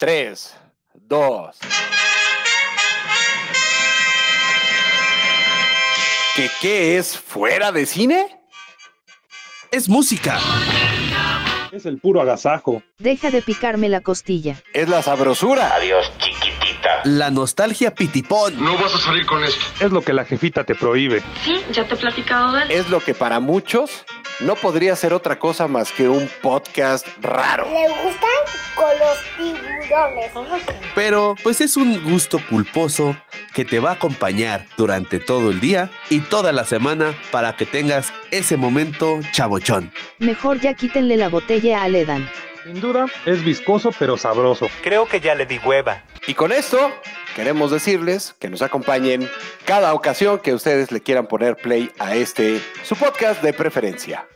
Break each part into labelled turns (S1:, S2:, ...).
S1: 3, 2. ¿Qué, ¿Qué es fuera de cine?
S2: Es música.
S3: Es el puro agasajo.
S4: Deja de picarme la costilla.
S1: Es la sabrosura.
S5: Adiós, chiquitita.
S2: La nostalgia pitipón.
S6: No vas a salir con esto.
S3: Es lo que la jefita te prohíbe.
S7: Sí, ya te he platicado de él.
S1: Es lo que para muchos no podría ser otra cosa más que un podcast raro.
S8: Le gustan con los tiburones.
S2: Pero pues es un gusto culposo que te va a acompañar durante todo el día y toda la semana para que tengas ese momento chabochón.
S4: Mejor ya quítenle la botella a Ledan.
S3: Sin duda, es viscoso pero sabroso.
S5: Creo que ya le di hueva.
S1: Y con esto queremos decirles que nos acompañen cada ocasión que ustedes le quieran poner play a este su podcast de preferencia.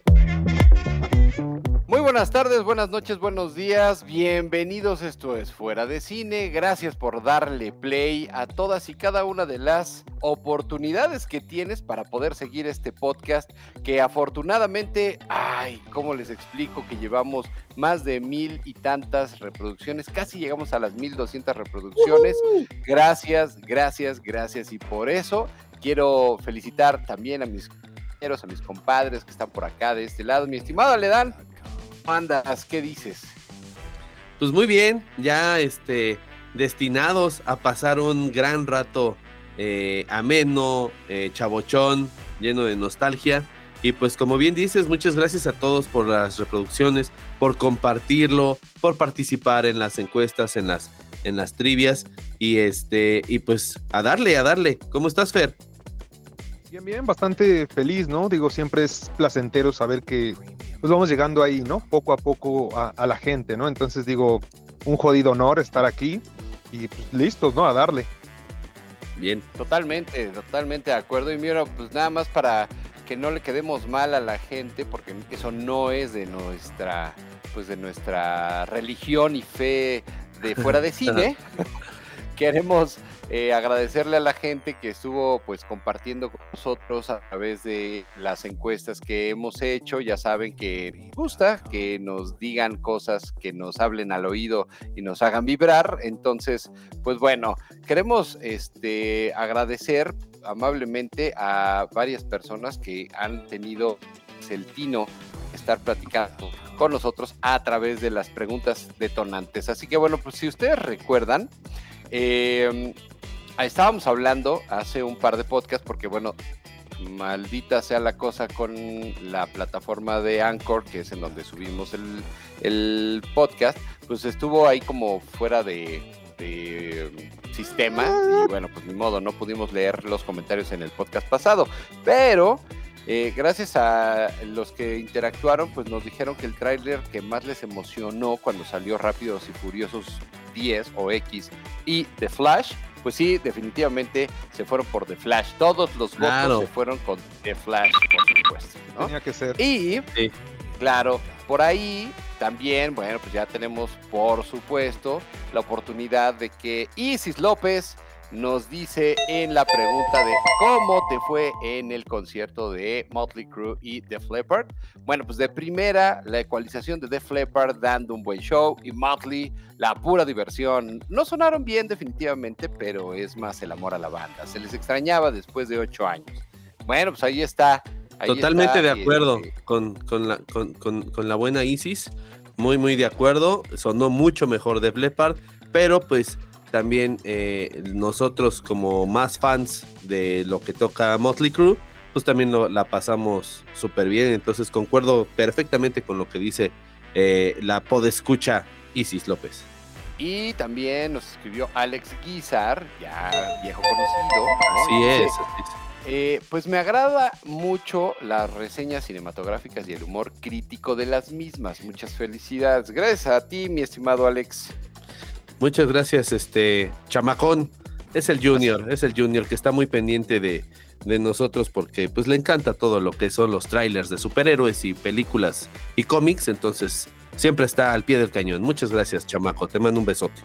S1: Muy buenas tardes, buenas noches, buenos días, bienvenidos. Esto es Fuera de Cine. Gracias por darle play a todas y cada una de las oportunidades que tienes para poder seguir este podcast. Que afortunadamente, ay, ¿cómo les explico que llevamos más de mil y tantas reproducciones? Casi llegamos a las mil doscientas reproducciones. Gracias, gracias, gracias. Y por eso quiero felicitar también a mis compañeros, a mis compadres que están por acá de este lado. Mi estimado Aledán, ¿cómo andas? ¿Qué dices?
S2: Pues muy bien, ya este, destinados a pasar un gran rato eh, ameno, eh, chabochón, lleno de nostalgia. Y pues como bien dices, muchas gracias a todos por las reproducciones, por compartirlo, por participar en las encuestas, en las, en las trivias. Y este, y pues a darle, a darle. ¿Cómo estás, Fer?
S3: Bien, bien, bastante feliz, ¿no? Digo, siempre es placentero saber que pues vamos llegando ahí, ¿no? Poco a poco a, a la gente, ¿no? Entonces digo, un jodido honor estar aquí y pues, listos, ¿no? A darle.
S2: Bien.
S1: Totalmente, totalmente de acuerdo. Y mira, pues nada más para que no le quedemos mal a la gente, porque eso no es de nuestra, pues de nuestra religión y fe de fuera de cine. Queremos eh, agradecerle a la gente que estuvo pues compartiendo con nosotros a través de las encuestas que hemos hecho. Ya saben que gusta que nos digan cosas, que nos hablen al oído y nos hagan vibrar. Entonces, pues bueno, queremos este, agradecer amablemente a varias personas que han tenido el tino estar platicando con nosotros a través de las preguntas detonantes. Así que bueno, pues si ustedes recuerdan, eh, estábamos hablando hace un par de podcasts, porque bueno, maldita sea la cosa con la plataforma de Anchor, que es en donde subimos el, el podcast, pues estuvo ahí como fuera de, de sistema y bueno, pues ni modo, no pudimos leer los comentarios en el podcast pasado, pero eh, gracias a los que interactuaron, pues nos dijeron que el tráiler que más les emocionó cuando salió Rápidos y Furiosos 10 o X y The Flash, pues sí, definitivamente se fueron por The Flash. Todos los
S2: Claro.
S1: votos se fueron con The Flash, por supuesto. ¿no?
S3: Tenía que ser.
S1: Y,
S2: Sí.
S1: claro, por ahí también, bueno, pues ya tenemos, por supuesto, la oportunidad de que Isis López nos dice en la pregunta de cómo te fue en el concierto de Motley Crue y Def Leppard. Bueno, pues de primera, la ecualización de Def Leppard dando un buen show y Motley, la pura diversión. No sonaron bien definitivamente, pero es más el amor a la banda. Se les extrañaba después de ocho años. Bueno, pues ahí está. ahí
S2: Totalmente
S1: está,
S2: de acuerdo
S1: eh,
S2: con, con la, con, con- con la buena Isis. Muy, muy de acuerdo. Sonó mucho mejor de Leppard, pero pues también eh, nosotros como más fans de lo que toca Motley Crue, pues también lo- la pasamos súper bien. Entonces concuerdo perfectamente con lo que dice eh, la podescucha Isis López.
S1: Y también nos escribió Alex Guizar, ya viejo conocido. ¿no?
S2: Así es.
S1: Eh, pues me agrada mucho las reseñas cinematográficas y el humor crítico de las mismas. Muchas felicidades. Gracias a ti, mi estimado Alex.
S2: Muchas gracias, este chamacón. Es el Junior, es el Junior que está muy pendiente de, de nosotros porque pues le encanta todo lo que son los trailers de superhéroes y películas y cómics, entonces siempre está al pie del cañón. Muchas gracias, chamaco. Te mando un besote.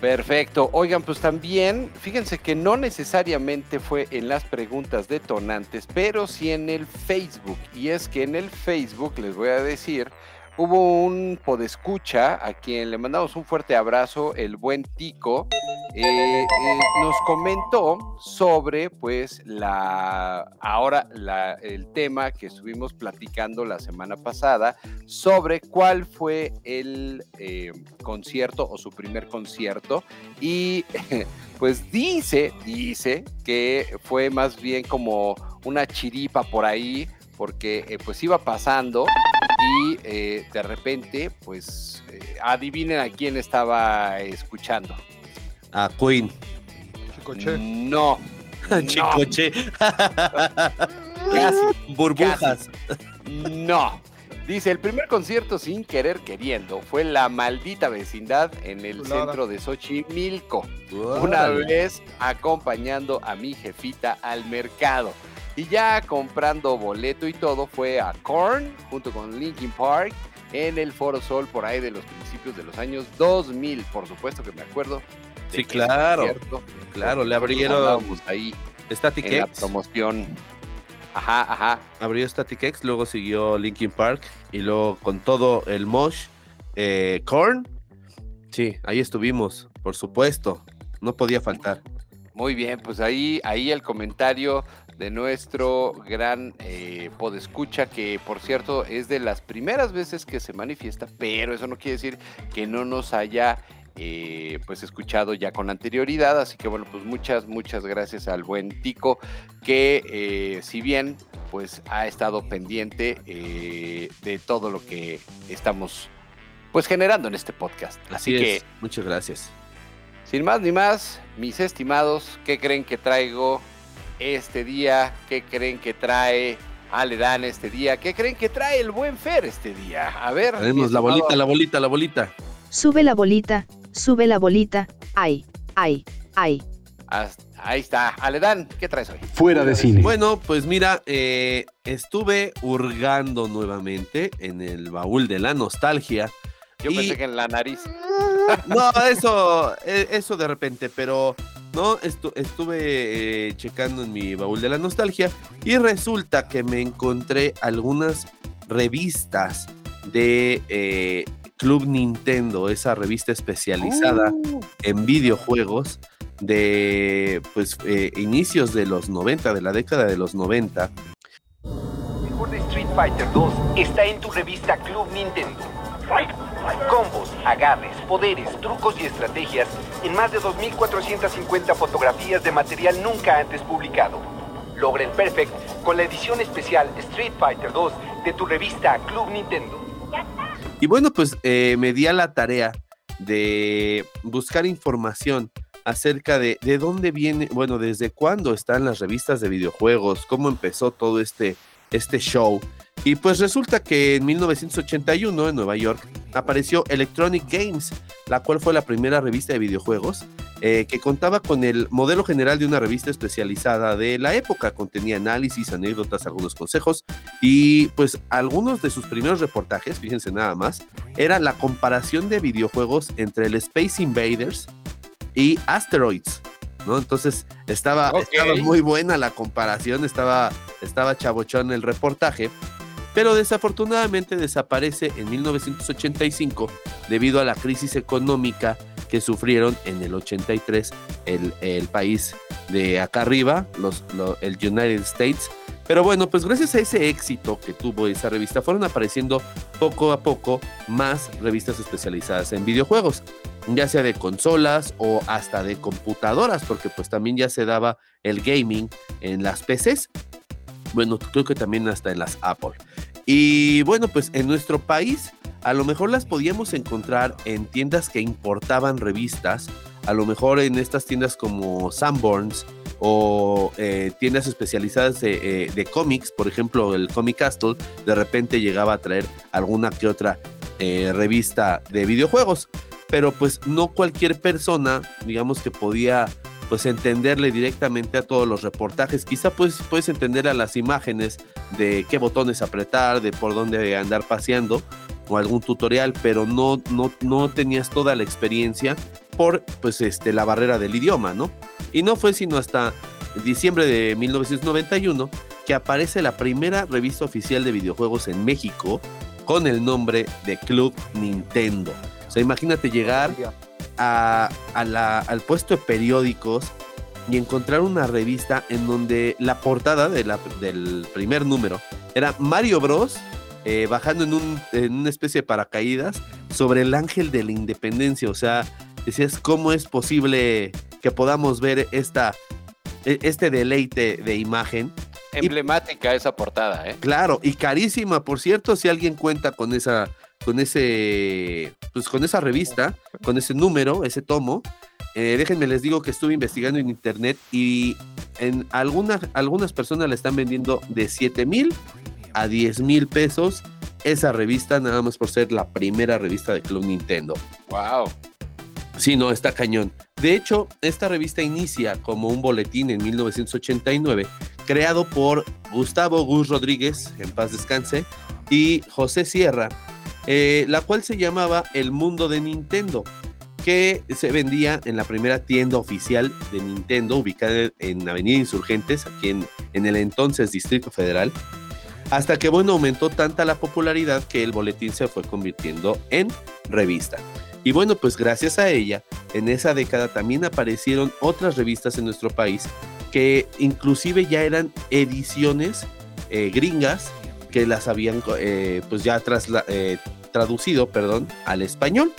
S1: Perfecto. Oigan, pues también, fíjense que no necesariamente fue en las preguntas detonantes, pero sí en el Facebook. Y es que en el Facebook, les voy a decir, hubo un podescucha a quien le mandamos un fuerte abrazo, el buen Tico, eh, eh, nos comentó sobre pues la ahora la, el tema que estuvimos platicando la semana pasada sobre cuál fue el eh, concierto o su primer concierto. Y pues dice dice que fue más bien como una chiripa por ahí porque pues iba pasando y eh, de repente pues eh, adivinen a quién estaba escuchando.
S2: A Queen.
S3: Chicoche.
S1: No. no,
S2: Chicoche.
S1: Casi.
S2: Burbujas.
S1: No. Dice, el primer concierto sin querer queriendo fue La Maldita Vecindad en el centro de Xochimilco. Una
S2: Órale.
S1: vez acompañando a mi jefita al mercado. Y ya comprando boleto y todo fue a Korn junto con Linkin Park en el Foro Sol por ahí de los principios de los años 2000. Por supuesto que me acuerdo.
S2: Sí, claro. Claro, le abrieron
S1: ahí
S2: Static
S1: en la promoción. Ajá, ajá.
S2: Abrió Static X, luego siguió Linkin Park y luego con todo el mosh, eh, Korn. Sí, ahí estuvimos, por supuesto. No podía faltar.
S1: Muy bien, pues ahí, ahí el comentario de nuestro gran eh, podescucha, que por cierto es de las primeras veces que se manifiesta, pero eso no quiere decir que no nos haya eh, pues escuchado ya con anterioridad. Así que bueno, pues muchas, muchas gracias al buen Tico, que eh, si bien pues ha estado pendiente eh, de todo lo que estamos pues generando en este podcast. Así,
S2: Así
S1: que
S2: es. Muchas gracias.
S1: sin más ni más, mis estimados, ¿qué creen que traigo este día? ¿Qué creen que trae Aledán este día? ¿Qué creen que trae el buen Fer este día? A ver.
S2: Tenemos la bolita, la bolita, la bolita.
S4: Sube la bolita, sube la bolita, ay, ay, ay.
S1: Hasta- Ahí está. Aledán, ¿qué traes hoy?
S6: Fuera de cine.
S2: Bueno, pues mira, eh, estuve hurgando nuevamente en el baúl de la nostalgia.
S1: Yo
S2: Y-
S1: pensé que en la nariz.
S2: No, eso, eh, eso de repente, pero no, estu- estuve eh, checando en mi baúl de la nostalgia y resulta que me encontré algunas revistas de eh, Club Nintendo, esa revista especializada
S1: Uh,
S2: en videojuegos de pues eh, inicios de los 90, de la década de los 90.
S5: Lo mejor de Street Fighter 2 está en tu revista Club Nintendo. Combos, agarres, poderes, trucos y estrategias en más de 2.450 fotografías de material nunca antes publicado. Logra el perfect con la edición especial Street Fighter 2 de tu revista Club Nintendo.
S2: Y bueno, pues eh, me di a la tarea de buscar información acerca de, de dónde viene, bueno, desde cuándo están las revistas de videojuegos, cómo empezó todo este, este show. Y pues resulta que en 1981 en Nueva York apareció Electronic Games, la cual fue la primera revista de videojuegos eh, que contaba con el modelo general de una revista especializada de la época. Contenía análisis, anécdotas, algunos consejos y pues algunos de sus primeros reportajes, fíjense nada más, era la comparación de videojuegos entre el Space Invaders y Asteroids. ¿no? Entonces estaba, estaba muy buena la comparación, estaba, estaba chabochón el reportaje, pero desafortunadamente desaparece en 1985 debido a la crisis económica que sufrieron en el 83 el, país de acá arriba, los, lo- el United States. Pero bueno, pues gracias a ese éxito que tuvo esa revista, fueron apareciendo poco a poco más revistas especializadas en videojuegos, ya sea de consolas o hasta de computadoras, porque pues también ya se daba el gaming en las PCs. Bueno, creo que también hasta en las Apple. Y bueno, pues en nuestro país a lo mejor las podíamos encontrar en tiendas que importaban revistas, a lo mejor en estas tiendas como Sanborns o eh, tiendas especializadas de, eh, de cómics, por ejemplo el Comic Castle, de repente llegaba a traer alguna que otra eh, revista de videojuegos, pero pues no cualquier persona, digamos que podía pues entenderle directamente a todos los reportajes, quizá pues puedes entender a las imágenes de qué botones apretar, de por dónde andar paseando o algún tutorial, pero no, no, no tenías toda la experiencia por pues este la barrera del idioma, ¿no? Y no fue sino hasta diciembre de 1991 que aparece la primera revista oficial de videojuegos en México con el nombre de Club Nintendo. O sea, imagínate llegar a, a la- al puesto de periódicos y encontrar una revista en donde la portada de la- del primer número era Mario Bros. eh, bajando en, un, en una especie de paracaídas sobre el ángel de la independencia. O sea, decías, ¿cómo es posible que podamos ver esta, e- este deleite de imagen?
S1: Emblemática esa portada, ¿eh?
S2: Claro, y carísima, por cierto, si alguien cuenta con esa, con ese, pues con esa revista, con ese número, ese tomo, eh, déjenme les digo que estuve investigando en internet y en algunas, algunas personas la están vendiendo de 7 mil a 10 mil pesos esa revista, nada más por ser la primera revista de Club Nintendo.
S1: Wow.
S2: Sí, no, está cañón. De hecho, esta revista inicia como un boletín en 1989, creado por Gustavo Gus Rodríguez, en paz descanse, y José Sierra, eh, la cual se llamaba El Mundo de Nintendo, que se vendía en la primera tienda oficial de Nintendo, ubicada en Avenida Insurgentes, aquí en, el entonces Distrito Federal. Hasta que, bueno, aumentó tanta la popularidad que el boletín se fue convirtiendo en revista. Y bueno, pues gracias a ella, en esa década también aparecieron otras revistas en nuestro país que inclusive ya eran ediciones eh, gringas que las habían eh, pues ya trasla- traducido, perdón, al español.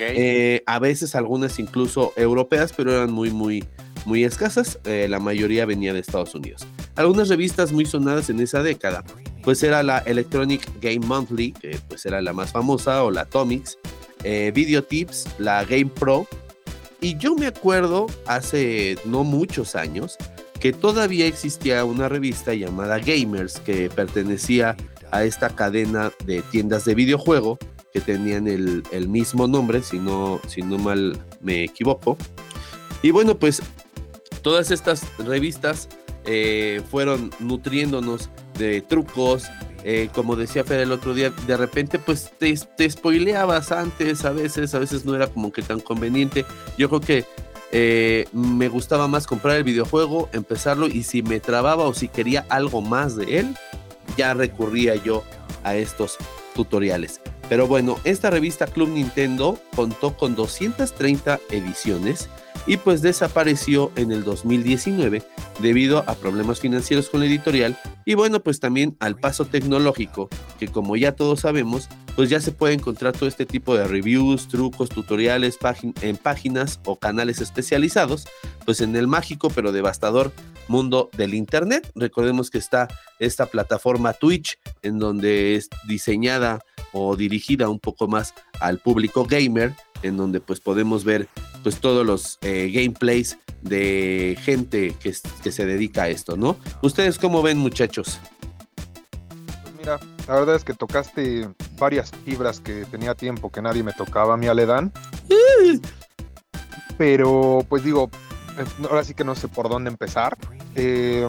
S2: Eh, a veces algunas incluso europeas, pero eran muy, muy, muy escasas. Eh, la mayoría venía de Estados Unidos. Algunas revistas muy sonadas en esa década, pues era la Electronic Game Monthly, que pues era la más famosa, o la Atomics, eh, Video Tips, la Game Pro. Y yo me acuerdo hace no muchos años que todavía existía una revista llamada Gamers que pertenecía a esta cadena de tiendas de videojuego que tenían el, el mismo nombre, si no, si no mal me equivoco. Y bueno, pues todas estas revistas eh, fueron nutriéndonos de trucos. eh, como decía Fer el otro día, de repente pues te, te spoileabas antes, a veces, a veces no era como que tan conveniente. Yo creo que eh, me gustaba más comprar el videojuego, empezarlo y si me trababa o si quería algo más de él, ya recurría yo a estos tutoriales. Pero bueno, esta revista Club Nintendo contó con 230 ediciones y pues desapareció en el 2019 debido a problemas financieros con la editorial y bueno pues también al paso tecnológico que como ya todos sabemos pues ya se puede encontrar todo este tipo de reviews, trucos, tutoriales en páginas o canales especializados pues en el mágico pero devastador mundo del internet. Recordemos que está esta plataforma Twitch en donde es diseñada o dirigida un poco más al público gamer, en donde pues podemos ver pues todos los eh, gameplays de gente que, que se dedica a esto, ¿no? ¿Ustedes cómo ven muchachos?
S3: Pues mira, la verdad es que tocaste varias fibras que tenía tiempo que nadie me tocaba a mí Aledán. Pero pues digo, ahora sí que no sé por dónde empezar. Eh,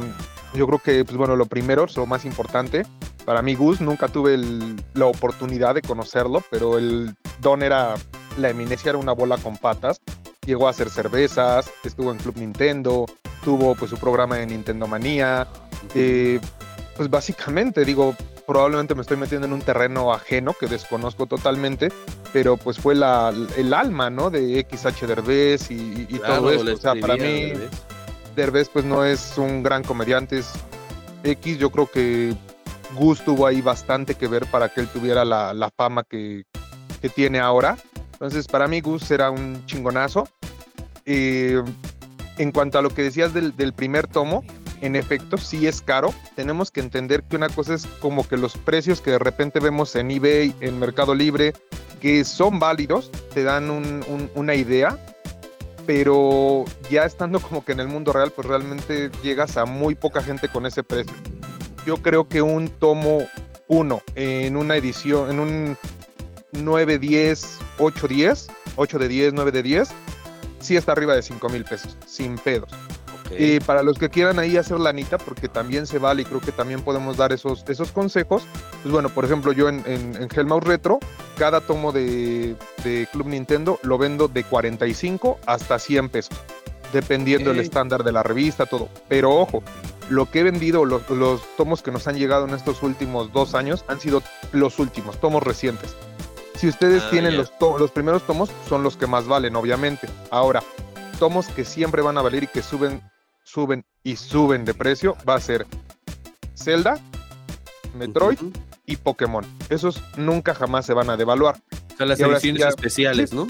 S3: yo creo que, pues bueno, lo primero, lo más importante, para mí Gus, nunca tuve el- la oportunidad de conocerlo, pero el don era, la eminencia era una bola con patas. Llegó a hacer cervezas, estuvo en Club Nintendo, tuvo pues su programa de Nintendo Manía. Eh, pues básicamente, digo, probablemente me estoy metiendo en un terreno ajeno que desconozco totalmente, pero pues fue la, el alma, ¿no? De XH Derbez y, y-
S2: Claro,
S3: todo esto. O sea, para mí. Derbez pues no es un gran comediante, es X, yo creo que Gus tuvo ahí bastante que ver para que él tuviera la, la fama que, que tiene ahora. Entonces, para mí Gus era un chingonazo. Eh, en cuanto a lo que decías del, del primer tomo, en efecto, sí es caro. Tenemos que entender que una cosa es como que los precios que de repente vemos en eBay, en Mercado Libre, que son válidos, te dan un- un- una idea, pero ya estando como que en el mundo real, pues realmente llegas a muy poca gente con ese precio. Yo creo que un tomo 1 en una edición, en un 9, 10, 8, 10, 8 de 10, 9 de 10, sí está arriba de 5 mil pesos, sin pedos.
S2: Ok.
S3: Y para los que quieran ahí hacer lanita, porque también se vale y creo que también podemos dar esos, esos consejos, pues bueno, por ejemplo, yo en, en, en Retro, cada tomo de, de Club Nintendo lo vendo de 45 hasta 100 pesos, dependiendo
S2: Ok.
S3: el estándar de la revista, todo. Pero ojo, lo que he vendido, los, los tomos que nos han llegado en estos últimos dos años, han sido los últimos, tomos recientes. Si ustedes
S2: Ah,
S3: tienen los, los primeros tomos, son los que más valen, obviamente. Ahora, tomos que siempre van a valer y que suben, suben y suben de precio, va a ser Zelda, Metroid y Pokémon. Esos nunca jamás se van a devaluar.
S2: Son las
S3: Y ahora
S2: ediciones
S3: ya-
S2: especiales,
S3: sí.
S2: ¿no?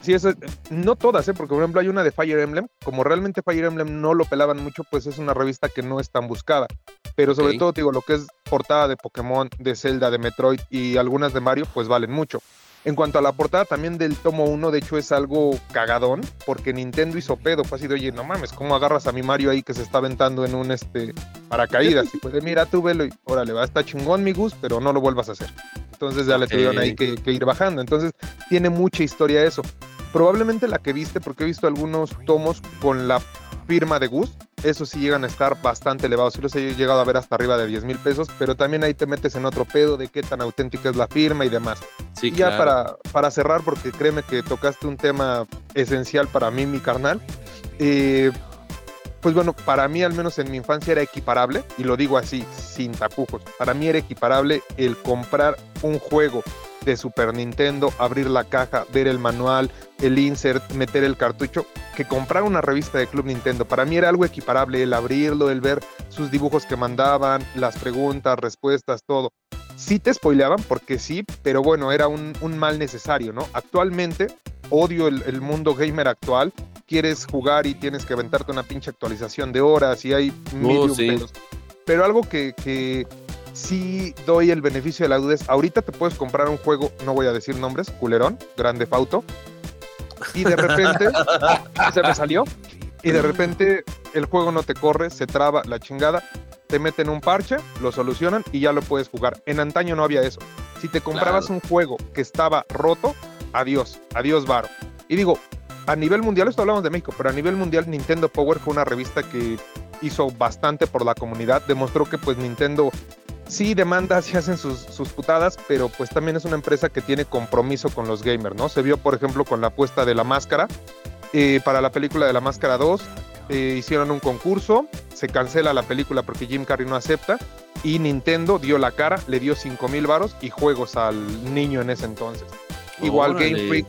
S3: Sí, eso, no todas, ¿eh? porque por ejemplo hay una de Fire Emblem, como realmente Fire Emblem no lo pelaban mucho, pues es una revista que no es tan buscada. Pero sobre
S2: Ok.
S3: todo, te digo, lo que es portada de Pokémon, de Zelda, de Metroid y algunas de Mario, pues valen mucho. En cuanto a la portada también del tomo 1, de hecho es algo cagadón, porque Nintendo hizo pedo, fue así de, oye, no mames, ¿cómo agarras a mi Mario ahí que se está aventando en un este paracaídas? Y pues mira, tú velo y órale, va, está chingón mi Gus, pero no lo vuelvas a hacer. Entonces ya le tuvieron ahí que, que ir bajando. Entonces tiene mucha historia eso. Probablemente la que viste, porque he visto algunos tomos con la firma de Gus, esos sí llegan a estar bastante elevados. Sí los he llegado a ver hasta arriba de 10 mil pesos, pero también ahí te metes en otro pedo de qué tan auténtica es la firma y demás.
S2: Sí,
S3: Y ya
S2: claro.
S3: para, para cerrar, porque créeme que tocaste un tema esencial para mí, mi carnal. eh, pues bueno, para mí al menos en mi infancia era equiparable, y lo digo así, sin tapujos, para mí era equiparable el comprar un juego de Super Nintendo, abrir la caja, ver el manual, el insert, meter el cartucho, que comprar una revista de Club Nintendo. Para mí era algo equiparable el abrirlo, el ver sus dibujos que mandaban, las preguntas, respuestas, todo sí te spoileaban porque sí, pero bueno, era un, un mal necesario, ¿no? Actualmente odio el, el mundo gamer actual. Quieres jugar y tienes que aventarte una pinche actualización de horas y hay
S2: Oh, sí.
S3: Pero algo que, que sí doy el beneficio de la duda es, ahorita te puedes comprar un juego, no voy a decir nombres, culerón, grande fauto, y de repente se me salió, y de repente el juego no te corre, se traba la chingada, te meten un parche, lo solucionan y ya lo puedes jugar. En antaño no había eso. Si te comprabas
S2: Claro.
S3: un juego que estaba roto, adiós, adiós varo. Y digo, a nivel mundial, esto hablamos de México, pero a nivel mundial Nintendo Power fue una revista que hizo bastante por la comunidad, demostró que pues Nintendo sí demanda, sí hacen sus, sus putadas, pero pues también es una empresa que tiene compromiso con los gamers, ¿no? Se vio, por ejemplo, con la apuesta de la máscara, eh, para la película de la máscara 2, eh, hicieron un concurso, se cancela la película porque Jim Carrey no acepta, y Nintendo dio la cara, le dio 5 mil varos y juegos al niño en ese entonces. Igual
S2: Órale.
S3: Game Freak,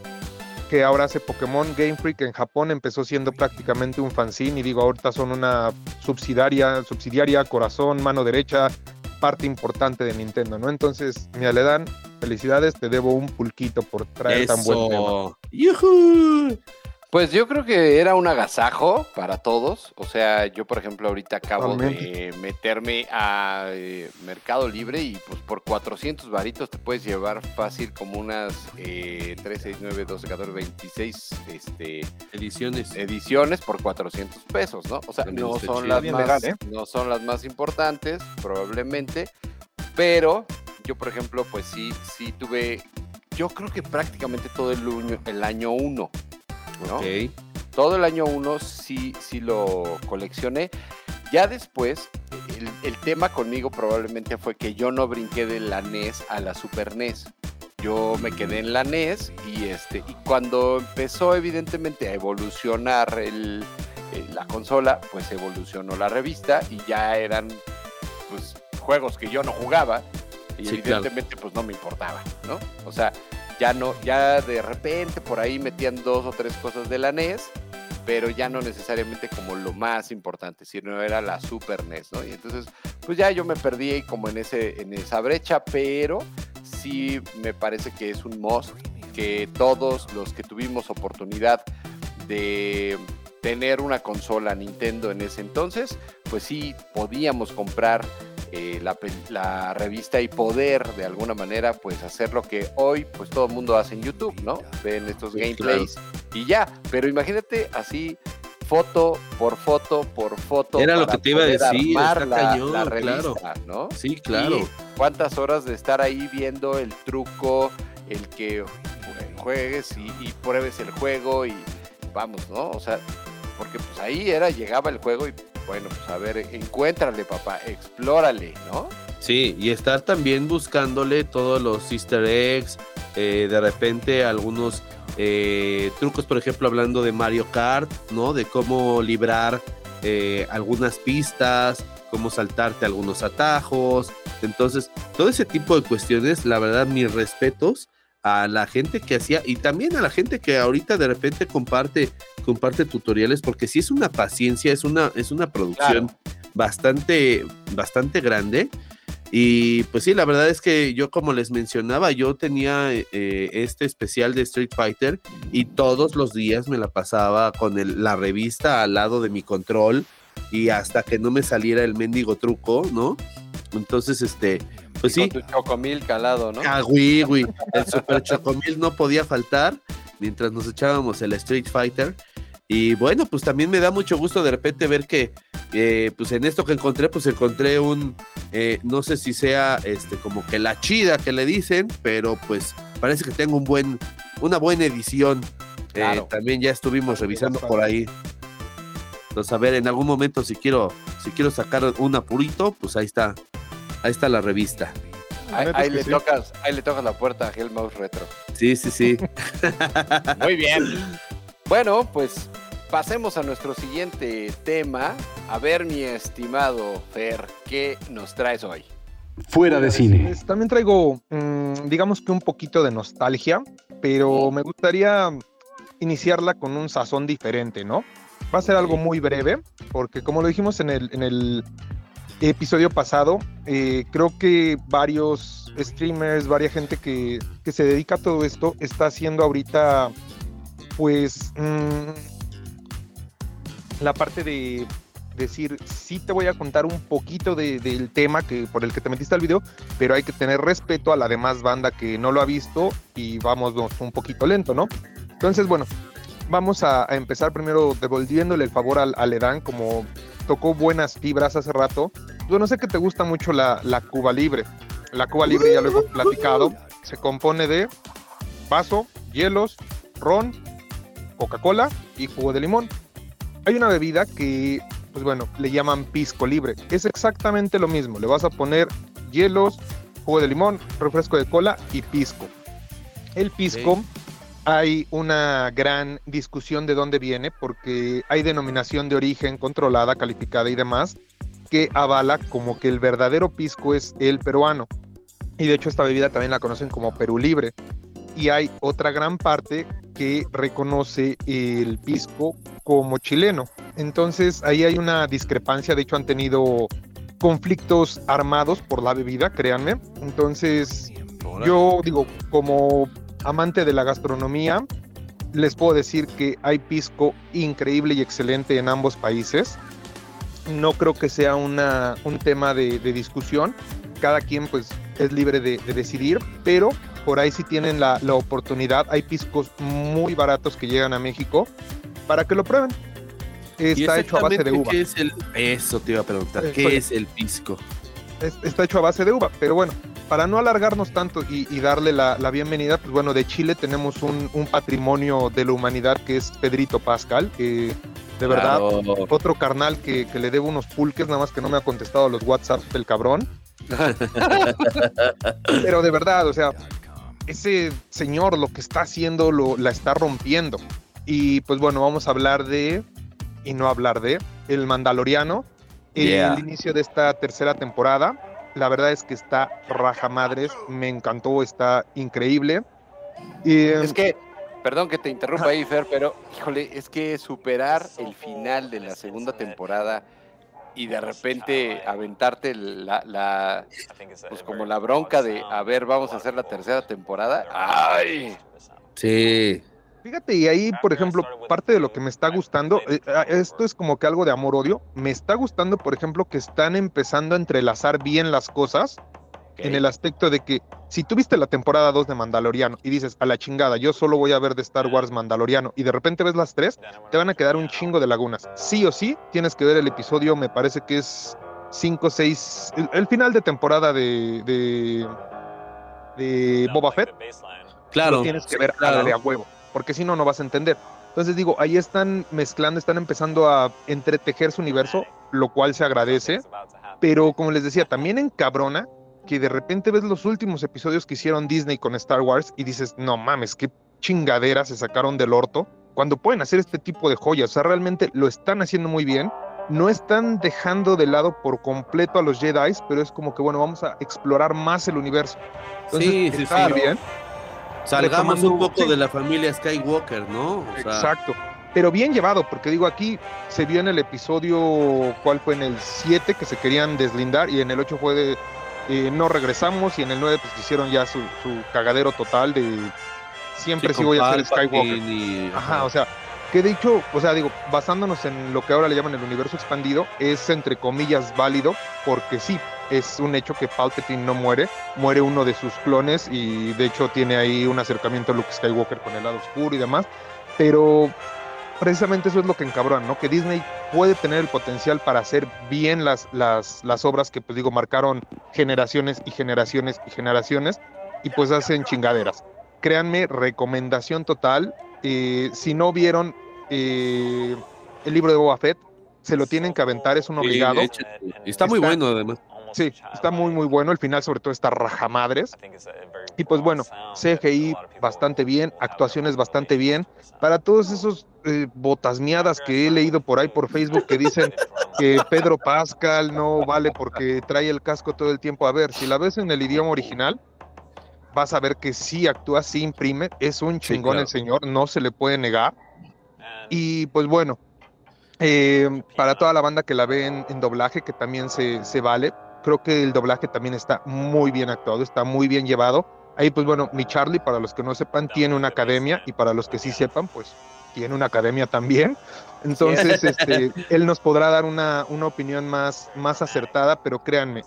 S3: que ahora hace Pokémon, Game Freak en Japón empezó siendo prácticamente un fanzine y digo, ahorita son una subsidiaria, subsidiaria, corazón, mano derecha, parte importante de Nintendo, ¿no? Entonces, mi Aledán, felicidades, te debo un pulquito por traer tan buen tema.
S2: Eso.
S1: Pues yo creo que era un agasajo para todos. O sea, yo por ejemplo ahorita acabo de meterme a eh, Mercado Libre y pues por 400 varitos te puedes llevar fácil como unas eh, 3, 6, 9, 12, 14, 26 este,
S2: Ediciones.
S1: ediciones por 400 pesos, ¿no? O sea,
S2: También
S1: no
S2: está
S1: son, las más,
S3: legal, ¿eh?
S1: no son las más importantes, probablemente, pero yo, por ejemplo, pues sí, sí tuve, yo creo que prácticamente todo el, el año 1, ¿no?
S2: Ok.
S1: Todo el año 1 sí, sí lo coleccioné. Ya después, el, el tema conmigo probablemente fue que yo no brinqué de la NES a la Super NES. Yo me quedé en la NES y este y cuando empezó evidentemente a evolucionar el, eh, la consola, pues evolucionó la revista y ya eran pues juegos que yo no jugaba y
S2: Sí, claro.
S1: evidentemente pues no me importaba, ¿no? O sea, ya no, ya de repente por ahí metían dos o tres cosas de la NES, pero ya no necesariamente como lo más importante, sino era la Super NES, ¿no? Y entonces, pues ya yo me perdí ahí como en, ese, en esa brecha, pero sí me parece que es un must que todos los que tuvimos oportunidad de tener una consola Nintendo en ese entonces, pues sí podíamos comprar eh, la, revista y poder de alguna manera pues hacer lo que hoy pues todo el mundo hace en YouTube, ¿no? Ven estos
S2: Sí,
S1: gameplays y ya, pero imagínate así foto por foto por foto.
S2: Era lo que te iba a decir, está
S1: la,
S2: cañón,
S1: la
S2: claro.
S1: revista, ¿no?
S2: Sí, claro.
S1: Y cuántas horas de estar ahí viendo el truco, el que juegues y, y pruebes el juego y vamos, ¿no? O sea, porque pues ahí era, llegaba el juego y bueno, pues a ver, encuéntrale, papá, explórale, ¿no?
S2: Sí, y estar también buscándole todos los easter eggs, eh, de repente algunos eh, trucos, por ejemplo, hablando de Mario Kart, ¿no? De cómo librar eh, algunas pistas, cómo saltarte algunos atajos. Entonces, todo ese tipo de cuestiones, la verdad, mis respetos a la gente que hacía y también a la gente que ahorita de repente comparte comparte tutoriales porque si es una paciencia, es una es una producción bastante bastante grande. Y pues sí, la verdad es que yo como les mencionaba, yo tenía eh, este especial de Street Fighter y todos los días me la pasaba con el, la revista al lado de mi control y hasta que no me saliera el mendigo truco, ¿no? Entonces, este, pues sí.
S1: Con tu chocomil calado, ¿no?
S2: Ah, güey, güey. El super chocomil no podía faltar mientras nos echábamos el Street Fighter. Y bueno, pues también me da mucho gusto de repente ver que, eh, pues en esto que encontré, pues encontré un, eh, no sé si sea, este, como que la chida que le dicen, pero pues parece que tengo un buen, una buena edición. Eh, también ya estuvimos revisando por ahí. Entonces, a ver, en algún momento si quiero, si quiero sacar un apurito, pues ahí está, ahí está la revista.
S1: Ahí, le
S3: sí.
S1: tocas, ahí le tocas la puerta a Hellmouse Retro.
S2: Sí, sí, sí.
S1: Muy bien. Bueno, pues pasemos a nuestro siguiente tema. A ver, mi estimado Fer, ¿qué nos traes hoy?
S6: Fuera de cine.
S3: Pues, también traigo, mm, digamos que un poquito de nostalgia, pero me gustaría iniciarla con un sazón diferente, ¿no? Va a ser algo muy breve, porque como lo dijimos en el, en el episodio pasado, eh, creo que varios streamers, varias gente que, que se dedica a todo esto, está haciendo ahorita, pues, mm, la parte de decir, sí te voy a contar un poquito de- del tema que, por el que te metiste al video, pero hay que tener respeto a la demás banda que no lo ha visto y vamos un poquito lento, ¿no? Entonces, bueno, vamos a, empezar primero devolviéndole el favor al, al Edan, como tocó buenas fibras hace rato. Bueno, sé que te gusta mucho la, la Cuba Libre. La Cuba Libre, ya lo hemos platicado, se compone de vaso, hielos, ron, Coca-Cola y jugo de limón. Hay una bebida que, pues bueno, le llaman pisco libre. Es exactamente lo mismo. Le vas a poner hielos, jugo de limón, refresco de cola y pisco. El pisco. Hay una gran discusión de dónde viene, porque hay denominación de origen controlada, calificada y demás, que avala como que el verdadero pisco es el peruano. Y de hecho esta bebida también la conocen como Perú Libre. Y hay otra gran parte que reconoce el pisco como chileno. Entonces ahí hay una discrepancia, de hecho han tenido conflictos armados por la bebida, créanme. Entonces yo digo, como amante de la gastronomía, les puedo decir que hay pisco increíble y excelente en ambos países. No creo que sea una, un tema de, de discusión. Cada quien pues es libre de, de decidir, pero por ahí si tienen la, la oportunidad, hay piscos muy baratos que llegan a México para que lo prueben.
S2: ¿Y
S3: Está hecho a base de uva.
S2: qué es el... Eso te iba a preguntar.
S3: Eh,
S2: ¿Qué
S3: oye.
S2: es el pisco?
S3: es- está hecho a base de uva, pero bueno, para no alargarnos tanto y, y darle la, la bienvenida, pues bueno, de Chile tenemos un, un patrimonio de la humanidad que es Pedrito Pascal, que de verdad,
S2: Claro.
S3: otro carnal que, que le debo unos pulques, nada más que no me ha contestado los WhatsApp del cabrón, pero de verdad, o sea, ese señor lo que está haciendo lo, la está rompiendo. Y pues bueno, vamos a hablar de, y no hablar de, El Mandaloriano, el
S2: Yeah.
S3: inicio de esta tercera temporada. La verdad es que está raja madres, me encantó, está increíble. Y,
S1: Es que, perdón que te interrumpa ahí, Fer, pero híjole, es que superar el final de la segunda temporada y de repente aventarte la, la pues como la bronca de a ver, vamos a hacer la tercera temporada. ¡Ay!
S2: Sí.
S3: Fíjate, y ahí, por ejemplo, parte de lo que me está gustando, eh, ah, esto es como que algo de amor-odio, me está gustando, por ejemplo, que están empezando a entrelazar bien las cosas en el aspecto de que si tú viste la temporada 2 de Mandaloriano y dices, a la chingada, yo solo voy a ver de Star Wars Mandaloriano y de repente ves las tres, te van a quedar un chingo de lagunas. Sí o sí, tienes que ver el episodio, me parece que es 5, 6, el, el final de temporada de, de, de Boba Fett.
S2: Claro.
S3: lo tienes que ver a
S2: claro.
S3: la de a huevo, porque si no, no vas a entender. Entonces digo, ahí están mezclando, están empezando a entretejer su universo, lo cual se agradece, pero como les decía, también encabrona que de repente ves los últimos episodios que hicieron Disney con Star Wars y dices, no mames, qué chingadera se sacaron del orto, cuando pueden hacer este tipo de joyas, o sea, realmente lo están haciendo muy bien no están dejando de lado por completo a los Jedi, pero es como que, bueno, vamos a explorar más el universo. Entonces,
S2: Sí, sí,
S3: está
S2: sí.
S3: bien.
S2: Salgamos un poco
S3: sí.
S2: de la familia Skywalker, ¿no? O sea,
S3: Exacto. Pero bien llevado, porque digo, aquí se vio en el episodio, ¿cuál fue? En el 7 que se querían deslindar y en el 8 fue de eh, no regresamos y en el 9 pues hicieron ya su, su cagadero total de siempre
S2: sí,
S3: sí, voy a ser Skywalker.
S2: y-
S3: Ajá, o sea, que de hecho, o sea, digo, basándonos en lo que ahora le llaman el universo expandido, es entre comillas válido, porque sí, es un hecho que Palpatine no muere, muere uno de sus clones y de hecho tiene ahí un acercamiento a Luke Skywalker con el lado oscuro y demás, pero precisamente eso es lo que encabrona, ¿no? Que Disney puede tener el potencial para hacer bien las, las, las obras que, pues digo, marcaron generaciones y generaciones y generaciones y pues hacen chingaderas. Créanme, recomendación total. eh, si no vieron eh, el libro de Boba Fett, se lo tienen que aventar, es un
S2: Sí,
S3: obligado.
S2: de hecho, y está muy
S3: Está-
S2: bueno además.
S3: Sí, está muy muy bueno. El final sobre todo está rajamadres. Y pues bueno, CGI bastante bien, actuaciones bastante bien. Para todos esos eh, botasmeadas que he leído por ahí por Facebook que dicen que Pedro Pascal no vale porque trae el casco todo el tiempo. A ver, si la ves en el idioma original, vas a ver que sí actúa, sí imprime. Es un
S2: Sí,
S3: chingón
S2: claro.
S3: el señor, no se le puede negar. Y pues bueno, eh, para toda la banda que la ve en, en doblaje, que también se, se vale, creo que el doblaje también está muy bien actuado, está muy bien llevado. Ahí pues bueno, mi Charlie, para los que no sepan, tiene una academia y para los que sí sepan, pues tiene una academia también. Entonces, este, él nos podrá dar una, una opinión más, más acertada, pero créanme,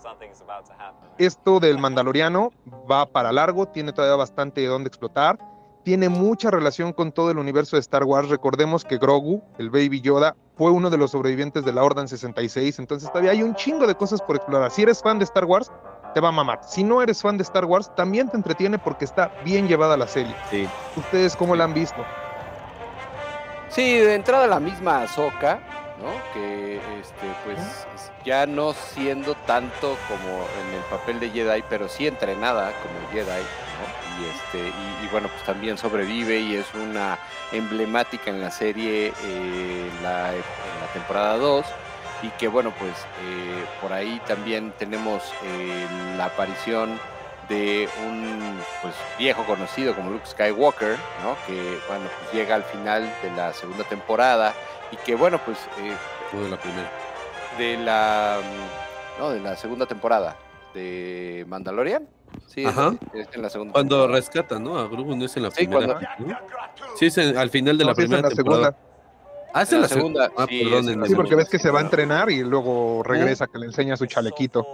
S3: esto del Mandaloriano va para largo, tiene todavía bastante de dónde explotar, tiene mucha relación con todo el universo de Star Wars. Recordemos que Grogu, el Baby Yoda, fue uno de los sobrevivientes de la Orden 66, entonces todavía hay un chingo de cosas por explorar. Si eres fan de Star Wars, te va a mamar. Si no eres fan de Star Wars, también te entretiene porque está bien llevada la serie.
S2: Sí.
S3: ¿Ustedes cómo la han visto?
S1: Sí, de entrada la misma Ahsoka, ¿no? Que este, pues ya no siendo tanto como en el papel de Jedi, pero sí entrenada como Jedi. Y este, y, y bueno, pues también sobrevive y es una emblemática en la serie eh, la, en la temporada 2. Y que bueno, pues eh, por ahí también tenemos eh, la aparición de un pues, viejo conocido como Luke Skywalker, ¿no? Que bueno, pues llega al final de la segunda temporada y que bueno, pues
S2: o de la primera.
S1: de la mm, no, de la segunda temporada de Mandalorian. Sí, es-
S2: Ajá.
S1: es en la segunda
S2: Cuando rescatan, ¿no? A Grogu no es en la
S1: Sí,
S2: primera. ¿no? Sí, es en- al final de
S3: No,
S2: la
S3: sí, es en
S2: primera
S3: la
S2: temporada.
S3: segunda.
S2: Ah, es
S1: En
S2: en
S1: la
S2: la segunda.
S1: segunda,
S2: Ah,
S1: sí,
S2: perdón.
S1: en la
S3: Sí, porque ves que se va a entrenar y luego regresa que le enseña su chalequito.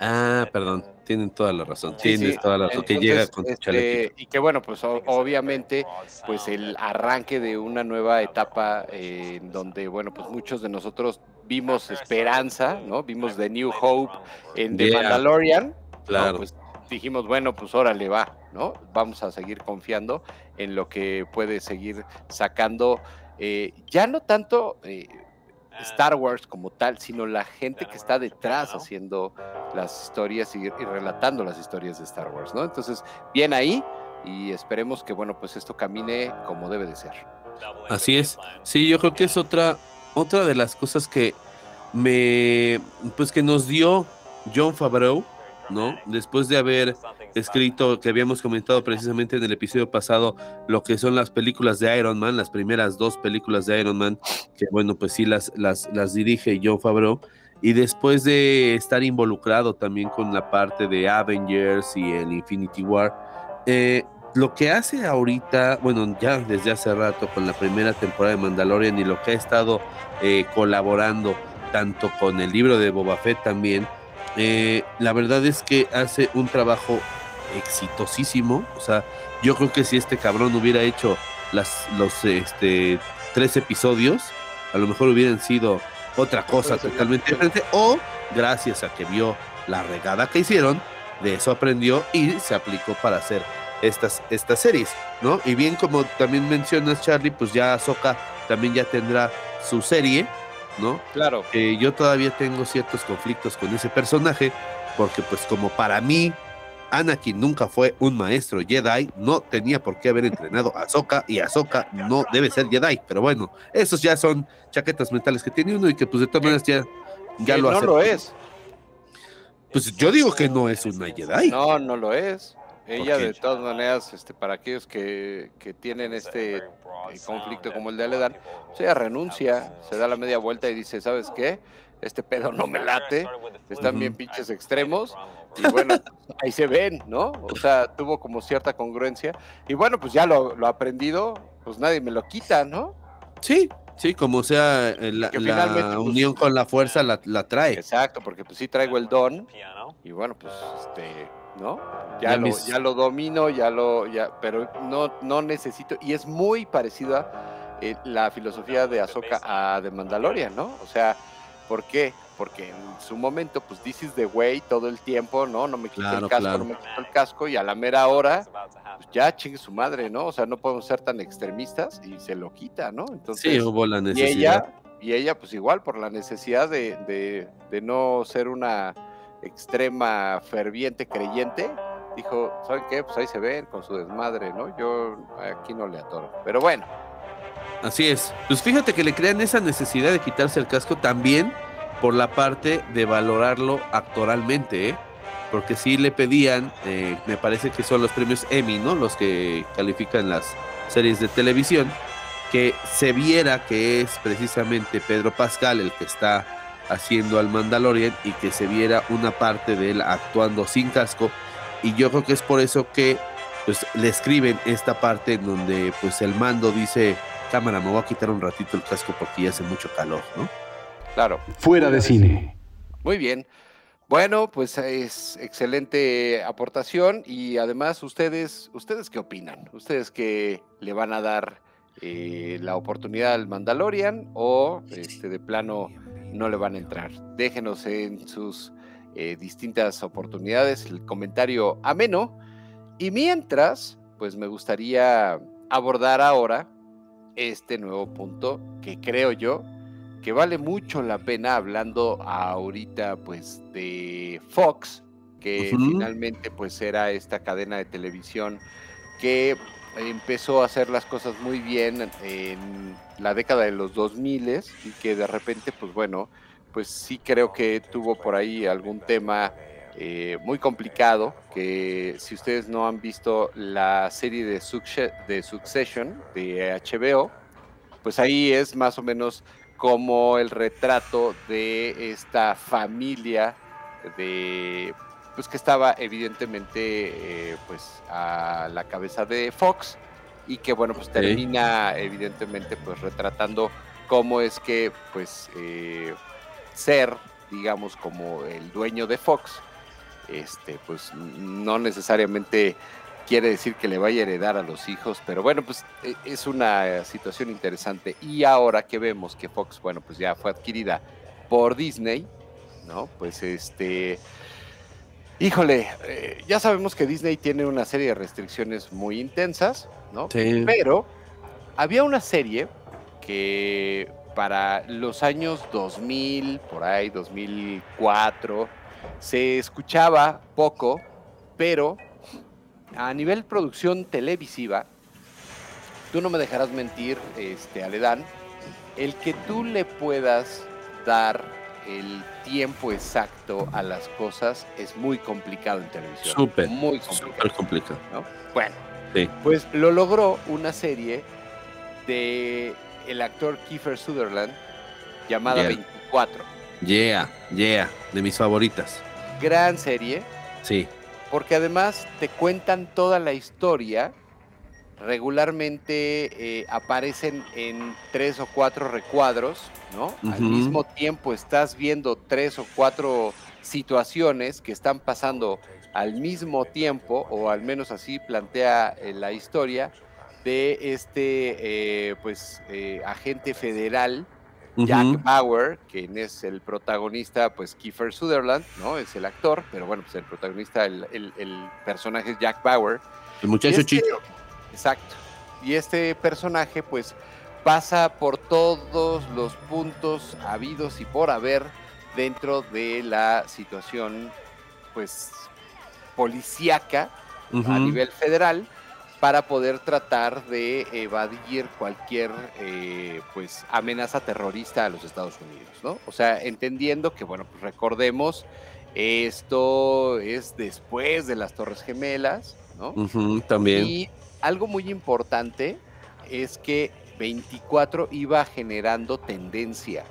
S2: Ah, perdón. Tienen toda la razón.
S1: Sí,
S2: Tienes
S1: sí.
S2: toda la razón. Que
S1: Entonces,
S2: llega con su
S1: este,
S2: chalequito.
S1: y que bueno, pues o- obviamente, pues el arranque de una nueva etapa eh, en donde, bueno, pues muchos de nosotros vimos esperanza, ¿no? Vimos The New Hope en The
S2: Yeah.
S1: Mandalorian. ¿no?
S2: Claro.
S1: Pues dijimos, bueno, pues órale va, ¿no? Vamos a seguir confiando en lo que puede seguir sacando, eh, ya no tanto eh, Star Wars como tal, sino la gente que está detrás haciendo las historias y, y relatando las historias de Star Wars, ¿no? Entonces, bien ahí y esperemos que, bueno, pues esto camine como debe de ser.
S2: Así es. Sí, yo creo que es otra, otra de las cosas que me, pues que nos dio John Favreau, ¿no? Después de haber escrito, que habíamos comentado precisamente en el episodio pasado, lo que son las películas de Iron Man, las primeras dos películas de Iron Man, que bueno, pues sí las, las, las dirige John Favreau. Y después de estar involucrado también con la parte de Avengers y el Infinity War, eh, lo que hace ahorita, bueno, ya desde hace rato con la primera temporada de Mandalorian y lo que ha estado eh, colaborando tanto con el libro de Boba Fett también, eh, la verdad es que hace un trabajo exitosísimo. O sea, yo creo que si este cabrón hubiera hecho las, los este, tres episodios, a lo mejor hubieran sido otra cosa totalmente diferente. O gracias a que vio la regada que hicieron, de eso aprendió y se aplicó para hacer estas, estas series, ¿no? Y bien como también mencionas, Charlie, pues ya Ahsoka también ya tendrá su serie, ¿no?
S1: Claro.
S2: Eh, yo todavía tengo ciertos conflictos con ese personaje, porque pues como para mí Anakin nunca fue un maestro Jedi, no tenía por qué haber entrenado a Ahsoka y Ahsoka no debe ser Jedi, pero bueno, esos ya son chaquetas mentales que tiene uno y que pues de todas maneras ya, ya
S1: Que
S2: lo
S1: no
S2: hace.
S1: lo es.
S2: Pues yo digo que no es una Jedi.
S1: No, no lo es. Ella de todas maneras, este, para aquellos que, que tienen este eh, conflicto como el de Aledan, pues ella renuncia, se da la media vuelta y dice, ¿sabes qué? Este pedo no me late, están bien pinches extremos, y bueno, ahí se ven, ¿no? O sea, tuvo como cierta congruencia, y bueno, pues ya lo, lo aprendido, pues nadie me lo quita, ¿no?
S2: Sí, sí, como sea, eh, la, la
S1: pues,
S2: unión con la fuerza la, la trae.
S1: Exacto, porque pues sí traigo el don, y bueno, pues este, ¿no? Ya,
S2: Ya
S1: lo,
S2: mis-
S1: ya lo domino, ya lo, ya, pero no, no necesito, y es muy parecida eh, la filosofía de Ahsoka a de Mandalorian, ¿no? O sea, ¿por qué? Porque en su momento, pues is the way todo el tiempo, ¿no? No me quito
S2: Claro,
S1: el casco,
S2: claro.
S1: no me quito el casco, y a la mera hora, pues ya chingue su madre, ¿no? O sea, no podemos ser tan extremistas y se lo quita, ¿no? Entonces,
S2: Sí, hubo la
S1: y
S2: necesidad.
S1: ella, y ella, pues igual, por la necesidad de, de- de no ser una extrema ferviente creyente, dijo, ¿saben qué? Pues ahí se ven con su desmadre, ¿no? Yo aquí no le atoro. Pero bueno,
S2: Así es. Pues fíjate que le crean esa necesidad de quitarse el casco también por la parte de valorarlo actoralmente, ¿eh? Porque sí le pedían, eh, me parece que son los premios Emmy, ¿no? Los que califican las series de televisión, que se viera que es precisamente Pedro Pascal el que está haciendo al Mandalorian y que se viera una parte de él actuando sin casco. Y yo creo que es por eso que pues le escriben esta parte en donde pues el mando dice cámara, me voy a quitar un ratito el casco porque ya hace mucho calor, ¿no?
S1: claro,
S6: Fuera de cine.
S1: muy bien. Bueno, pues es excelente aportación y además ustedes, ustedes qué opinan? ¿Ustedes que le van a dar eh, la oportunidad al Mandalorian o este, de plano no le van a entrar? Déjenos en sus eh, distintas oportunidades el comentario ameno y mientras, pues me gustaría abordar ahora este nuevo punto que creo yo que vale mucho la pena hablando ahorita pues de Fox, que finalmente pues era esta cadena de televisión que empezó a hacer las cosas muy bien en la década de los 2000 y que de repente pues bueno, pues sí creo que tuvo por ahí algún tema eh, muy complicado, que si ustedes no han visto la serie de, de Succession de HBO, pues ahí es más o menos como el retrato de esta familia de pues que estaba evidentemente eh, pues a la cabeza de Fox y que bueno pues termina evidentemente pues retratando cómo es que pues eh, ser digamos como el dueño de Fox este pues no necesariamente quiere decir que le vaya a heredar a los hijos, pero bueno, pues e- es una situación interesante. Y ahora que vemos que Fox, bueno, pues ya fue adquirida por Disney, ¿no? Pues este, híjole, eh, ya sabemos que Disney tiene una serie de restricciones muy intensas, ¿no?
S2: Sí.
S1: Pero había una serie que para los años 2000, por ahí, 2004, se escuchaba poco, pero a nivel producción televisiva, tú no me dejarás mentir, este, Aledán, el que tú le puedas dar el tiempo exacto a las cosas es muy complicado en televisión.
S2: Súper,
S1: Muy complicado.
S2: súper complicado.
S1: ¿no? Bueno,
S2: Sí.
S1: pues lo logró una serie de el actor Kiefer Sutherland llamada
S2: Yeah.
S1: 24.
S2: Yeah, yeah, de mis favoritas.
S1: Gran serie,
S2: Sí,
S1: porque además te cuentan toda la historia. Regularmente eh, aparecen en tres o cuatro recuadros, ¿no? Al mismo tiempo estás viendo tres o cuatro situaciones que están pasando al mismo tiempo, o al menos así plantea eh, la historia de este, eh, pues, eh, agente federal Jack. Bauer, quien es el protagonista, pues Kiefer Sutherland, ¿no? Es el actor, pero bueno, pues el protagonista, el, el- el personaje es Jack Bauer.
S2: el muchacho
S1: este-
S2: chico.
S1: Exacto. Y este personaje, pues, pasa por todos los puntos habidos y por haber dentro de la situación, pues, policíaca a nivel federal para poder tratar de evadir cualquier eh, pues amenaza terrorista a los Estados Unidos, ¿no? O sea, entendiendo que, bueno, pues recordemos, esto es después de las Torres Gemelas, ¿no?
S2: también.
S1: Y algo muy importante es que 24 iba generando tendencia.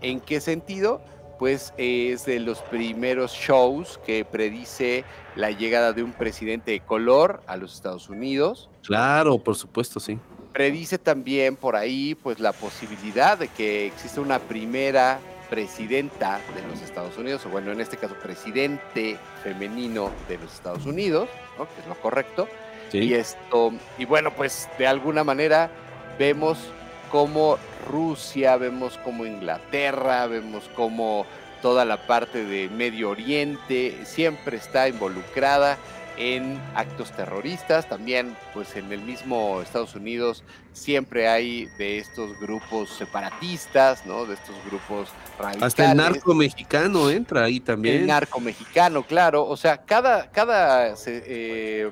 S1: ¿En qué sentido? Pues es de los primeros shows que predice la llegada de un presidente de color a los Estados Unidos.
S2: Claro, por supuesto, sí.
S1: Predice también por ahí pues la posibilidad de que exista una primera presidenta de los Estados Unidos, o bueno, en este caso presidente femenino de los Estados Unidos, ¿no? que es lo correcto. Y esto, y bueno, pues de alguna manera vemos cómo Rusia, vemos como Inglaterra, vemos como toda la parte de Medio Oriente siempre está involucrada en actos terroristas, también pues en el mismo Estados Unidos siempre hay de estos grupos separatistas, ¿no? De estos grupos radicales.
S2: Hasta el narco mexicano entra ahí también.
S1: El narco mexicano, claro, o sea, cada, cada eh,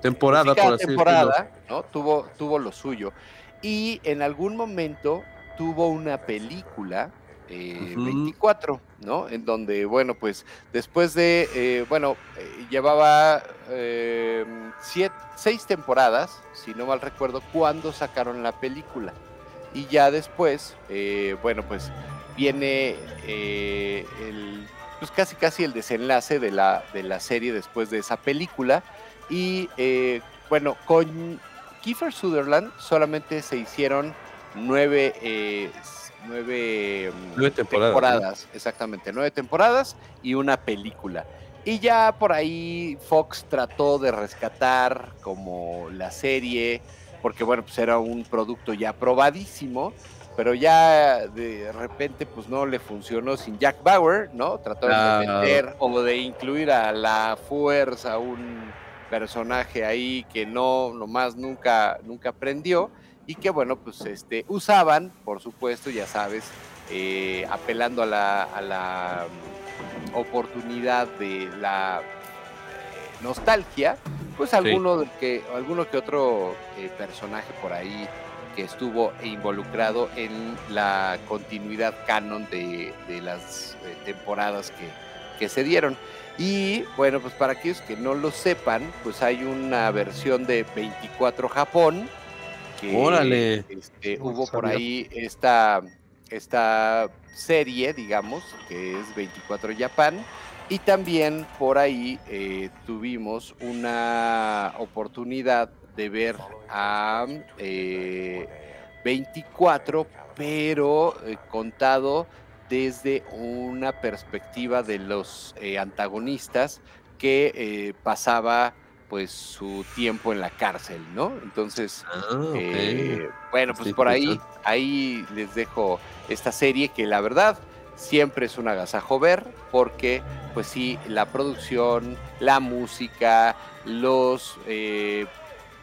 S2: temporada, por
S1: así temporada, ¿no? Tuvo, tuvo lo suyo. Y en algún momento tuvo una película 24, eh, ¿no? En donde, bueno, pues después de, eh, bueno, eh, llevaba siete, seis temporadas, si no mal recuerdo, cuando sacaron la película. Y ya después, bueno, pues viene el, pues casi casi el desenlace de la, de la serie después de esa película. Y bueno, con Kiefer Sutherland solamente se hicieron nueve nueve,
S2: mm, temporadas,
S1: exactamente, nueve temporadas y una película. Y ya por ahí Fox trató de rescatar como la serie, porque bueno, pues era un producto ya probadísimo, pero ya de repente pues no le funcionó sin Jack Bauer, ¿no? Trató de meter o de incluir a la fuerza un personaje ahí que no, nomás nunca, nunca aprendió y que bueno, pues este, usaban, por supuesto, ya sabes, eh, apelando a la, mm, oportunidad de la eh, nostalgia, pues alguno, que, alguno que otro eh, personaje por ahí que estuvo involucrado en la continuidad canon de, las temporadas que, que se dieron. Y bueno, pues para aquellos que no lo sepan, pues hay una versión de 24 Japón,
S2: Órale.
S1: Este, hubo por ahí esta, esta serie, digamos, que es 24 Japan. Y también por ahí eh, tuvimos una oportunidad de ver a 24, eh, pero eh, contado desde una perspectiva de los antagonistas que pasaba pues su tiempo en la cárcel, ¿no? Entonces, ah, eh, bueno, pues por ahí, ahí les dejo esta serie que la verdad siempre es un agasajo ver porque pues sí, la producción, la música, los eh,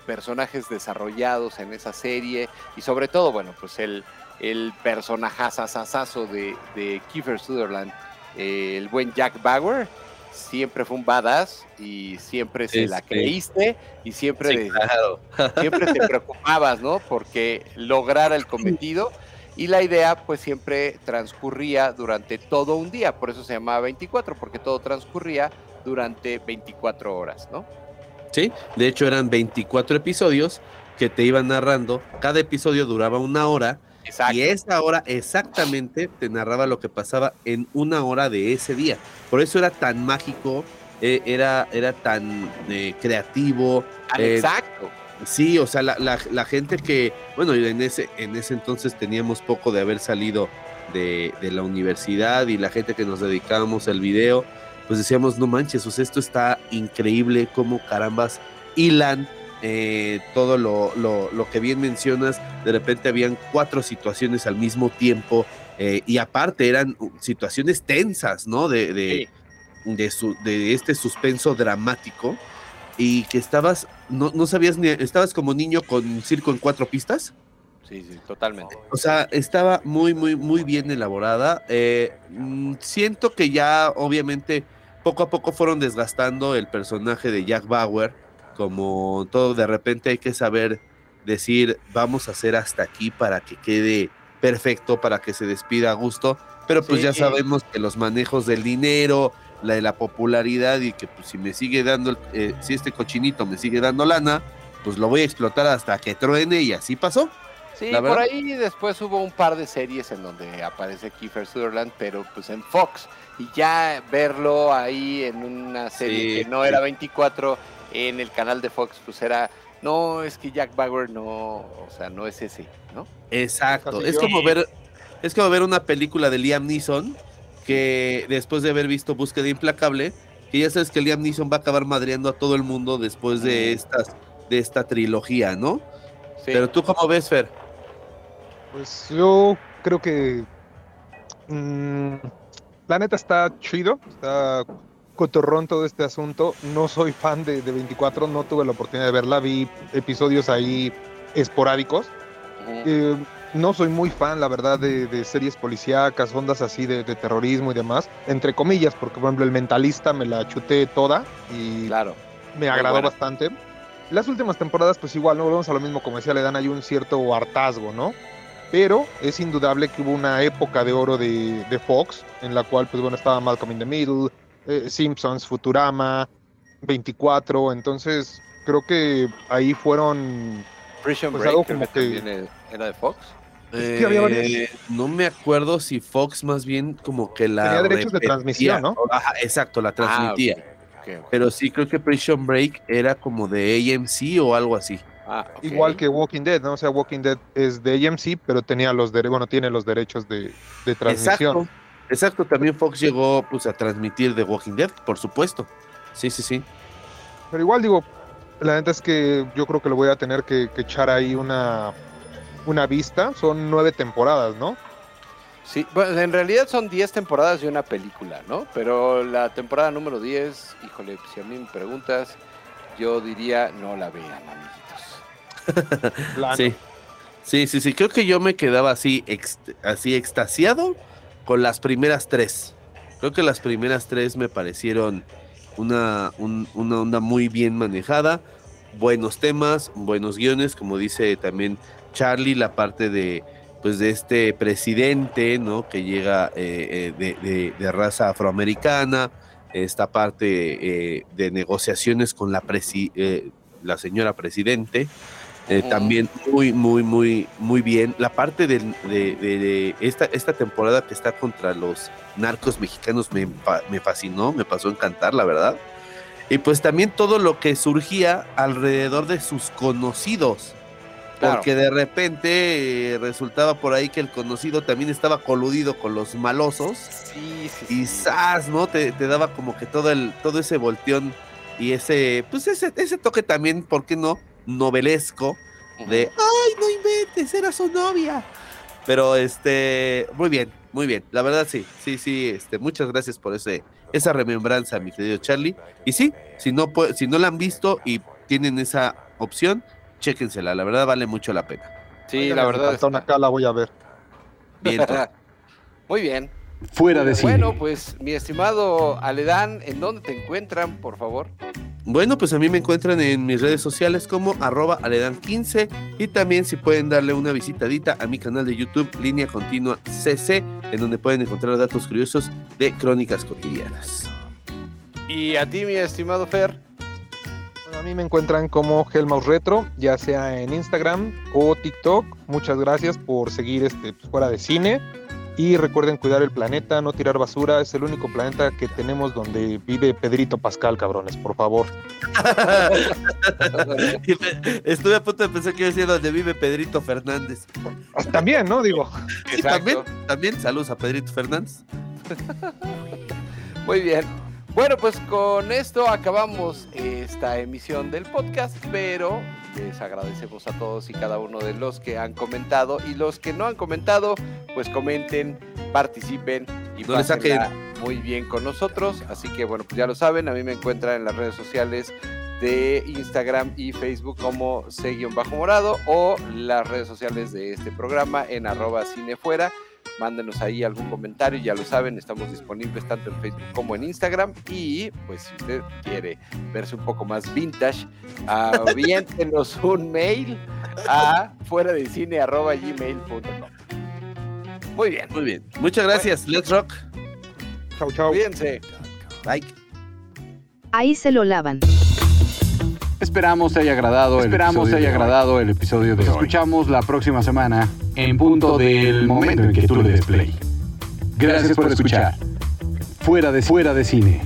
S1: personajes desarrollados en esa serie y sobre todo, bueno, pues el, el personajazazazo de, de Kiefer Sutherland, eh, el buen Jack Bauer, siempre fue un badass y siempre se la creíste y siempre, siempre te preocupabas, ¿no? Porque lograra el cometido y la idea pues siempre transcurría durante todo un día, por eso se llamaba 24, porque todo transcurría durante 24 horas, ¿no?
S2: Sí, de hecho eran 24 episodios que te iban narrando, cada episodio duraba una hora y esa hora exactamente te narraba lo que pasaba en una hora de ese día. Por eso era tan mágico, eh, era, era tan eh, creativo.
S1: Eh, exacto.
S2: Sí, o sea, la, gente que, bueno, en ese, en ese entonces teníamos poco de haber salido de, de la universidad y la gente que nos dedicábamos al video, pues decíamos, no manches, o sea, esto está increíble, como carambas hilan eh, todo lo, lo, que bien mencionas, de repente habían cuatro situaciones al mismo tiempo eh, y aparte eran situaciones tensas, ¿no? De, de, de, este suspenso dramático y que estabas, no, no sabías ni, estabas como niño con circo en cuatro pistas.
S1: Sí, sí, totalmente.
S2: O sea, estaba muy, muy, muy bien elaborada. Eh, mm, siento que ya, obviamente, poco a poco fueron desgastando el personaje de Jack Bauer, como todo de repente hay que saber decir, vamos a hacer hasta aquí para que quede perfecto, para que se despida a gusto, pero pues ya sabemos que los manejos del dinero, la de la popularidad y que pues si me sigue dando, eh, si este cochinito me sigue dando lana, pues lo voy a explotar hasta que truene y así pasó.
S1: Sí, por ahí después hubo un par de series en donde aparece Kiefer Sutherland, pero pues en Fox. Y ya verlo ahí en una serie
S2: Sí,
S1: que no
S2: sí.
S1: era 24 en el canal de Fox, pues era, no, es que Jack Bauer no, o sea, no es ese, ¿no?
S2: Exacto. Es como ver, es como ver una película de Liam Neeson que después de haber visto Búsqueda Implacable, que ya sabes que Liam Neeson va a acabar madreando a todo el mundo después de estas, de esta trilogía, ¿no?
S1: Sí.
S2: Pero tú cómo ves, Fer?
S3: Pues yo creo que mm, la neta está chido, está cotorrón todo este asunto. No soy fan de, de 24, no tuve la oportunidad de verla, vi episodios ahí esporádicos. Eh, no soy muy fan, la verdad, de, de series policíacas, ondas así de, de terrorismo y demás, entre comillas, porque por ejemplo el mentalista me la chuté toda y
S1: Claro.
S3: me agradó bastante. Las últimas temporadas, pues igual, no volvemos a lo mismo, como decía, le dan ahí un cierto hartazgo, ¿no? Pero es indudable que hubo una época de oro de, de Fox, en la cual, pues bueno, estaba Malcolm in the Middle, eh, Simpsons, Futurama, 24, entonces creo que ahí fueron...
S1: Prison
S3: Pues
S1: Break
S3: algo como
S1: que
S3: que-
S1: era de Fox.
S3: Es que había varias-
S2: Eh, no me acuerdo si Fox más bien como que la
S3: Tenía derechos de transmisión, ¿no?
S2: Ajá, exacto, la transmitía.
S1: Ah, ok.
S2: Pero sí creo que Prison Break era como de AMC o algo así.
S1: Ah.
S3: Igual que Walking Dead, ¿no? O sea, Walking Dead es de AMC, pero tenía los derechos, bueno, tiene los derechos de, de transmisión.
S2: Exacto. Exacto, también Fox llegó pues a transmitir The Walking Dead, por supuesto. Sí, sí, sí.
S3: Pero igual digo, la neta es que yo creo que le voy a tener que, que echar ahí una, una vista. Son nueve temporadas, ¿no?
S1: Sí, bueno, en realidad son 10 temporadas y una película, ¿no? Pero la temporada número 10, híjole, si a mí me preguntas, yo diría no la vean, amiguitos.
S2: Sí. Sí, sí, sí. Creo que yo me quedaba así, así extasiado con las primeras tres. Creo que las primeras tres me parecieron una, un- una onda muy bien manejada. Buenos temas, buenos guiones, como dice también Charlie, la parte de pues de este presidente, ¿no? Que llega eh, eh, de, raza afroamericana, esta parte eh, de negociaciones con la, presi- la señora presidente, eh, también muy, muy, muy, muy bien. La parte de, de- de esta, esta temporada que está contra los narcos mexicanos me, me fascinó, me pasó a encantar, la verdad. Y pues también todo lo que surgía alrededor de sus conocidos.
S1: Claro.
S2: Porque de repente eh, resultaba por ahí que el conocido también estaba coludido con los malosos.
S1: Sí, sí,
S2: Y. ¡zas! ¿no? Te, te daba como que todo el, todo ese volteón y ese, pues ese, ese toque también, ¿por qué no? Novelesco de ¡Ay, no inventes! Era su novia. Pero este, muy bien, muy bien. La verdad sí, sí, sí, este, muchas gracias por ese, esa remembranza, mi querido Charlie. Y sí, si no, si no la han visto y tienen esa opción, chéquensela, la verdad vale mucho la pena.
S1: Sí,
S3: Oigan,
S1: la verdad.
S3: una acá la voy a ver.
S2: Bien.
S1: Muy bien.
S5: Fuera de cine.
S1: Bueno, pues mi estimado Aledán, ¿en dónde te encuentran, por favor?
S2: Bueno, pues a mí me encuentran en mis redes sociales como arroba aledan15 y también si pueden darle una visitadita a mi canal de YouTube Línea Continua CC, en donde pueden encontrar datos curiosos de crónicas cotidianas.
S1: Y a ti, mi estimado Fer.
S3: Bueno, a mí me encuentran como Helmaus Retro, ya sea en Instagram o TikTok. Muchas gracias por seguir este pues, fuera de cine. Y recuerden cuidar el planeta, no tirar basura. Es el único planeta que tenemos donde vive Pedrito Pascal, cabrones, por favor.
S2: Y me- Estuve a punto de pensar que iba a decir donde vive Pedrito Fernández.
S3: También, ¿no? Digo,
S2: Sí, también, también, saludos a Pedrito Fernández.
S1: Muy bien. Bueno, pues con esto acabamos esta emisión del podcast, pero les agradecemos a todos y cada uno de los que han comentado y los que no han comentado, pues comenten, participen y
S2: No
S1: muy bien con nosotros. Así que bueno, pues ya lo saben, a mí me encuentran en las redes sociales de Instagram y Facebook como C-Morado o las redes sociales de este programa en arroba cinefuera mándenos ahí algún comentario, ya lo saben, estamos disponibles tanto en Facebook como en Instagram y pues si usted quiere verse un poco más vintage, aviéntenos un mail a fuera de cine arroba gmail.com. Muy bien,
S2: Muy bien. Muchas gracias. Let's rock.
S3: Chau, chau.
S1: cuídense.
S2: Bye.
S4: Ahí se lo lavan.
S6: Esperamos te haya agradado Esperamos te haya agradado el episodio de hoy. escuchamos la próxima semana en punto del momento en que tú le des. Gracias por escuchar. Fuera de fuera de cine.